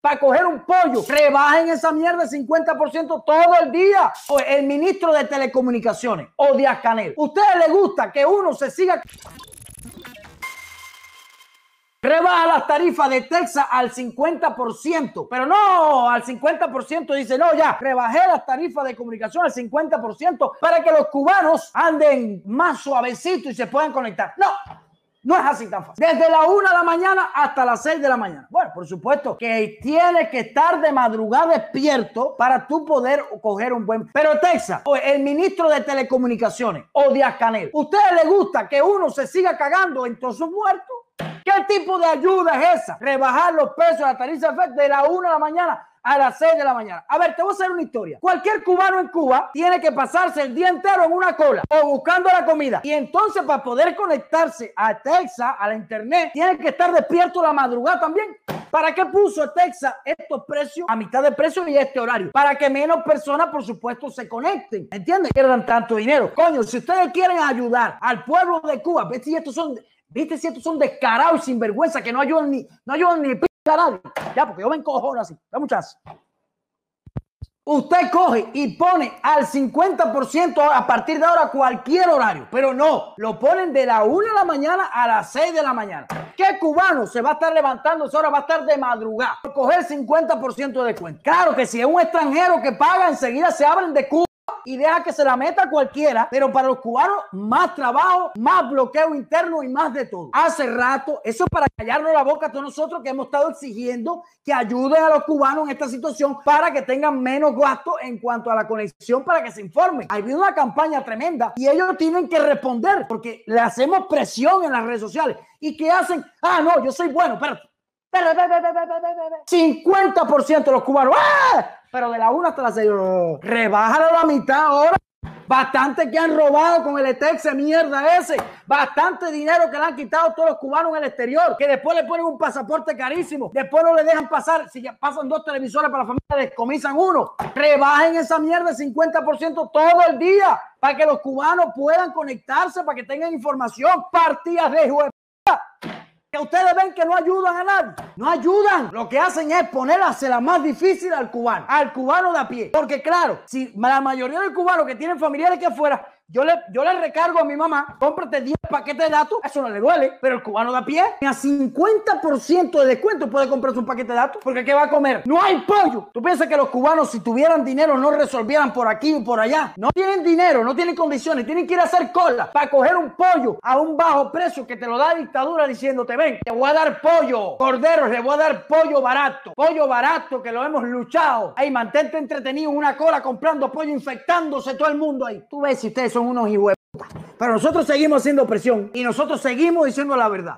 para coger un pollo. Rebajen esa mierda 50% todo el día. O el ministro de Telecomunicaciones o Díaz Canel. ¿Ustedes les gusta que uno se siga Rebaja las tarifas de Texas al 50%, pero no al 50%, dice, no, ya, rebajé las tarifas de comunicación al 50% para que los cubanos anden más suavecito y se puedan conectar. No, no es así tan fácil. Desde la 1 de la mañana hasta las 6 de la mañana. Bueno, por supuesto que tienes que estar de madrugada despierto para tú poder coger un buen... Pero Texas, el ministro de Telecomunicaciones o Díaz Canel, ¿ustedes les gusta que uno se siga cagando en todos sus muertos? ¿Qué tipo de ayuda es esa? Rebajar los precios de la tarifa de la 1 de la mañana a las 6 de la mañana. A ver, te voy a hacer una historia. Cualquier cubano en Cuba tiene que pasarse el día entero en una cola o buscando la comida. Y entonces para poder conectarse a Texas, a la internet, tiene que estar despierto la madrugada también. ¿Para qué puso Texas estos precios a mitad de precio y este horario? Para que menos personas, por supuesto, se conecten. ¿Entiendes? Pierdan tanto dinero. Coño, si ustedes quieren ayudar al pueblo de Cuba, ves si estos son ¿Viste si estos son descarados y sinvergüenza que no ayudan ni, no ayudan ni a nadie? Ya, porque yo me encojono así. Da muchas. Usted coge y pone al 50% a partir de ahora cualquier horario, pero no, lo ponen de la 1 de la mañana a las 6 de la mañana. ¿Qué cubano se va a estar levantando esa hora? Va a estar de madrugada, coger 50% de descuento. Claro que si es un extranjero que paga, enseguida se abren de Cuba y deja que se la meta cualquiera, pero para los cubanos más trabajo, más bloqueo interno y más de todo. Hace rato, eso es para callarnos la boca a todos nosotros que hemos estado exigiendo que ayuden a los cubanos en esta situación para que tengan menos gastos en cuanto a la conexión para que se informen. Ha habido una campaña tremenda y ellos tienen que responder porque le hacemos presión en las redes sociales. ¿Y qué hacen? Ah, no, yo soy bueno, pero 50% de los cubanos. ¡Ah! Pero de la 1 hasta la 6. Rebájalo a la mitad ahora. Bastante que han robado con el ETEX mierda ese. Bastante dinero que le han quitado todos los cubanos en el exterior. Que después le ponen un pasaporte carísimo. Después no le dejan pasar. Si ya pasan dos televisores para la familia, descomisan uno. Rebajen esa mierda 50% todo el día. Para que los cubanos puedan conectarse, para que tengan información. Partidas de juego que ustedes ven que no ayudan a nadie. No ayudan. Lo que hacen es la más difícil al cubano, al cubano de a pie. Porque claro, si la mayoría de cubanos que tienen familiares que afuera yo le, yo le recargo a mi mamá, cómprate 10 paquetes de datos, eso no le duele, pero el cubano de a pie, a 50% de descuento puede comprarse un paquete de datos, porque ¿qué va a comer? No hay pollo. ¿Tú piensas que los cubanos, si tuvieran dinero, no resolvieran por aquí y por allá? No tienen dinero, no tienen condiciones, tienen que ir a hacer cola para coger un pollo a un bajo precio que te lo da la dictadura diciéndote, ven, te voy a dar pollo, corderos, le voy a dar pollo barato, pollo barato que lo hemos luchado. Ahí, mantente entretenido en una cola comprando pollo, infectándose todo el mundo ahí. Tú ves si ustedes son unos hijos. Pero nosotros seguimos haciendo presión y nosotros seguimos diciendo la verdad.